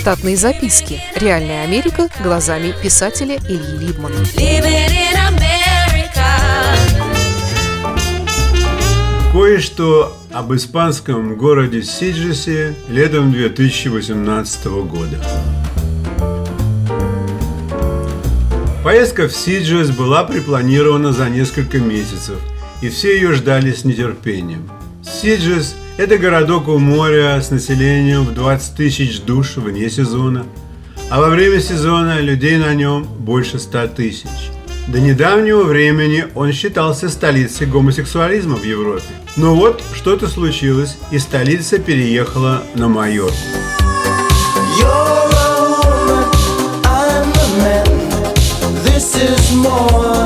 Штатные записки. Реальная Америка глазами писателя Ильи Либмана. Кое-что об испанском городе Сиджесе летом 2018 года. Поездка в Сиджес была припланирована за несколько месяцев, и все ее ждали с нетерпением. Сиджес – это городок у моря с населением в 20 тысяч душ вне сезона, а во время сезона людей на нем больше 100 тысяч. До недавнего времени он считался столицей гомосексуализма в Европе. Но вот что-то случилось, и столица переехала на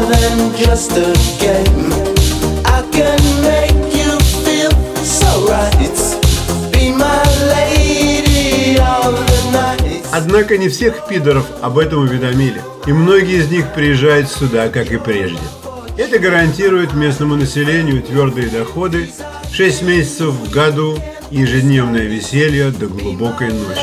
than just a Однако не всех пидоров об этом уведомили, и многие из них приезжают сюда, как и прежде. Это гарантирует местному населению твердые доходы, 6 месяцев в году ежедневное веселье до глубокой ночи.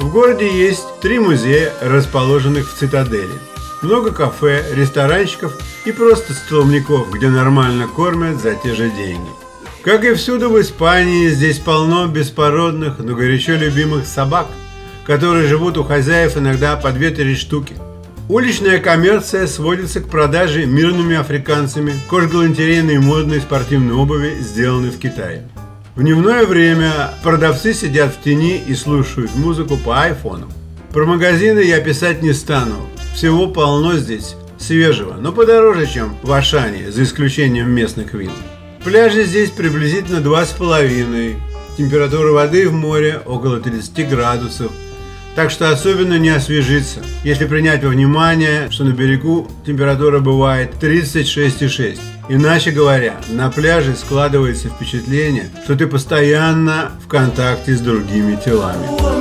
В городе есть три музея, расположенных в цитадели. Много кафе, ресторанчиков и просто столбняков, где нормально кормят за те же деньги. Как и всюду в Испании, здесь полно беспородных, но горячо любимых собак, которые живут у хозяев иногда по 2-3 штуки. Уличная коммерция сводится к продаже мирными африканцами кожгалантерейной и модной спортивной обуви, сделанной в Китае. В дневное время продавцы сидят в тени и слушают музыку по айфонам. Про магазины я писать не стану. Всего полно здесь свежего, но подороже, чем в Ашане, за исключением местных вин. Пляжи здесь приблизительно 2,5. Температура воды в море около 30 градусов – так что особенно не освежиться, если принять во внимание, что на берегу температура бывает 36,6. Иначе говоря, на пляже складывается впечатление, что ты постоянно в контакте с другими телами.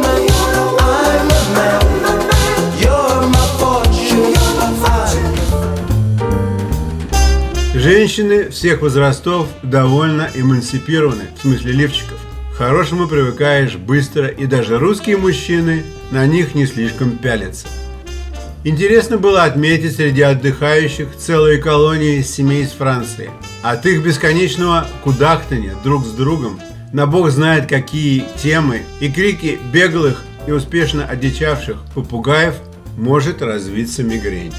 Женщины всех возрастов довольно эмансипированы, в смысле лифчиков хорошему привыкаешь быстро, и даже русские мужчины на них не слишком пялятся. Интересно было отметить среди отдыхающих целые колонии семей из Франции. От их бесконечного кудахтания друг с другом на бог знает какие темы и крики беглых и успешно одичавших попугаев может развиться мигрень.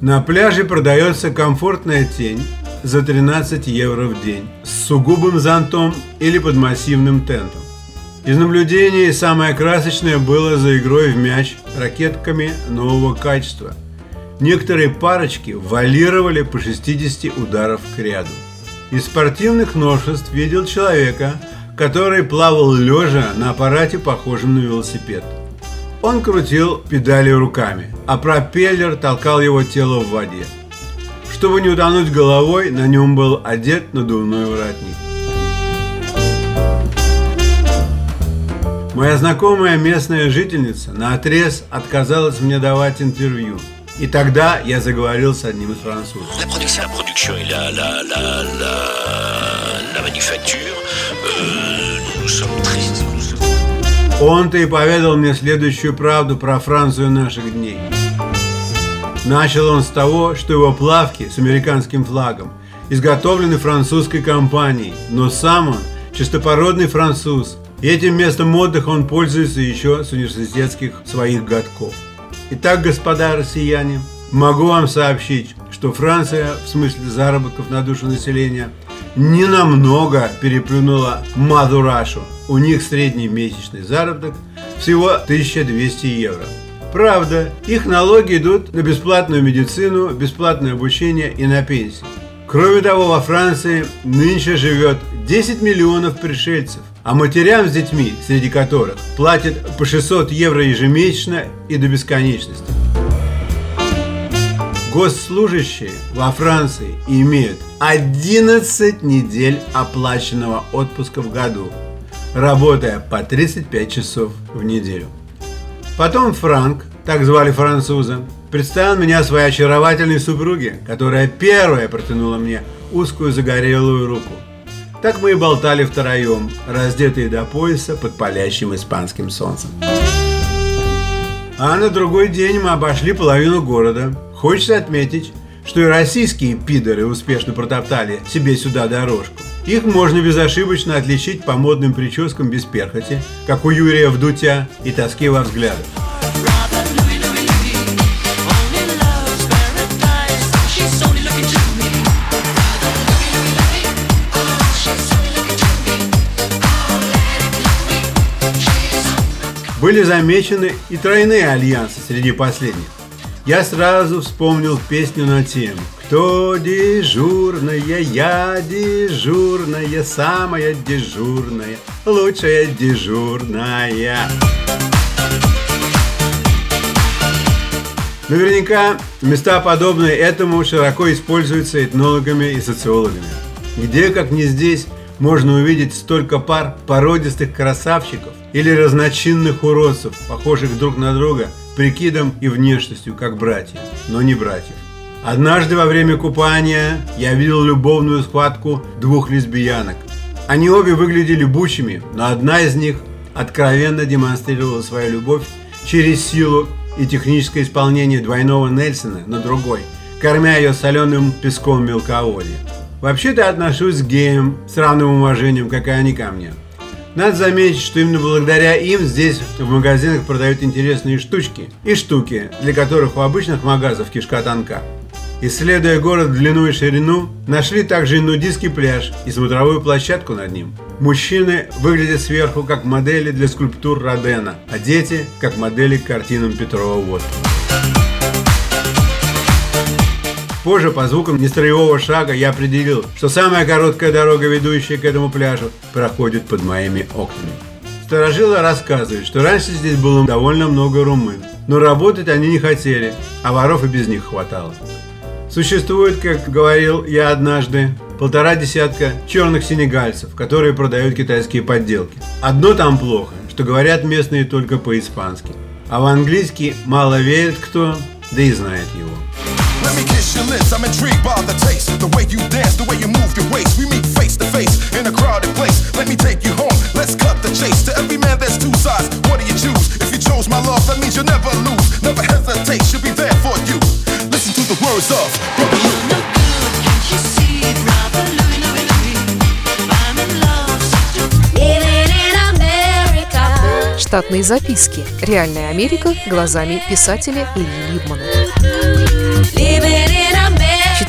На пляже продается комфортная тень, за 13 евро в день с сугубым зонтом или под массивным тентом. Из наблюдений самое красочное было за игрой в мяч ракетками нового качества. Некоторые парочки валировали по 60 ударов к ряду. Из спортивных новшеств видел человека, который плавал лежа на аппарате, похожем на велосипед. Он крутил педали руками, а пропеллер толкал его тело в воде. Чтобы не утонуть головой, на нем был одет надувной воротник. Моя знакомая местная жительница на отрез отказалась мне давать интервью. И тогда я заговорил с одним из французов. Euh, Он-то и поведал мне следующую правду про Францию наших дней. Начал он с того, что его плавки с американским флагом изготовлены французской компанией, но сам он чистопородный француз, и этим местом отдыха он пользуется еще с университетских своих годков. Итак, господа россияне, могу вам сообщить, что Франция в смысле заработков на душу населения не намного переплюнула Мадурашу. У них средний месячный заработок всего 1200 евро. Правда, их налоги идут на бесплатную медицину, бесплатное обучение и на пенсии. Кроме того, во Франции нынче живет 10 миллионов пришельцев, а матерям с детьми, среди которых платят по 600 евро ежемесячно и до бесконечности. Госслужащие во Франции имеют 11 недель оплаченного отпуска в году, работая по 35 часов в неделю. Потом Франк, так звали француза, представил меня своей очаровательной супруге, которая первая протянула мне узкую загорелую руку. Так мы и болтали втроем, раздетые до пояса под палящим испанским солнцем. А на другой день мы обошли половину города. Хочется отметить, что и российские пидоры успешно протоптали себе сюда дорожку. Их можно безошибочно отличить по модным прическам без перхоти, как у Юрия Вдутя и тоски во взглядах. Были замечены и тройные альянсы среди последних. Я сразу вспомнил песню на тему «Кто дежурная? Я дежурная, самая дежурная, лучшая дежурная». Наверняка места, подобные этому, широко используются этнологами и социологами. Где, как не здесь, можно увидеть столько пар породистых красавчиков, или разночинных уродцев, похожих друг на друга прикидом и внешностью, как братья, но не братьев. Однажды во время купания я видел любовную схватку двух лесбиянок. Они обе выглядели бучими, но одна из них откровенно демонстрировала свою любовь через силу и техническое исполнение двойного Нельсона на другой, кормя ее соленым песком мелководья. Вообще-то отношусь к геям с равным уважением, как и они ко мне – надо заметить, что именно благодаря им здесь в магазинах продают интересные штучки и штуки, для которых у обычных магазов кишка тонка. Исследуя город в длину и ширину, нашли также и нудистский пляж и смотровую площадку над ним. Мужчины выглядят сверху как модели для скульптур Родена, а дети как модели к картинам Петрова водки. Позже по звукам нестроевого шага я определил, что самая короткая дорога, ведущая к этому пляжу, проходит под моими окнами. Старожилы рассказывают, что раньше здесь было довольно много румын, но работать они не хотели, а воров и без них хватало. Существует, как говорил я однажды, полтора десятка черных сенегальцев, которые продают китайские подделки. Одно там плохо, что говорят местные только по-испански, а в английский мало верит кто, да и знает его. Let me kiss your lips. I'm intrigued by the taste. The way you dance, the way you move your waist. We meet face to face in a crowded place. Let me take you home. Let's cut the chase. To every man, there's two sides. What do you choose? If you chose my love, that means you'll never lose. Never hesitate. She'll be there for you. Listen to the words of Brother Luke. Штатные записки. Реальная Америка глазами писателя Ильи Либмана.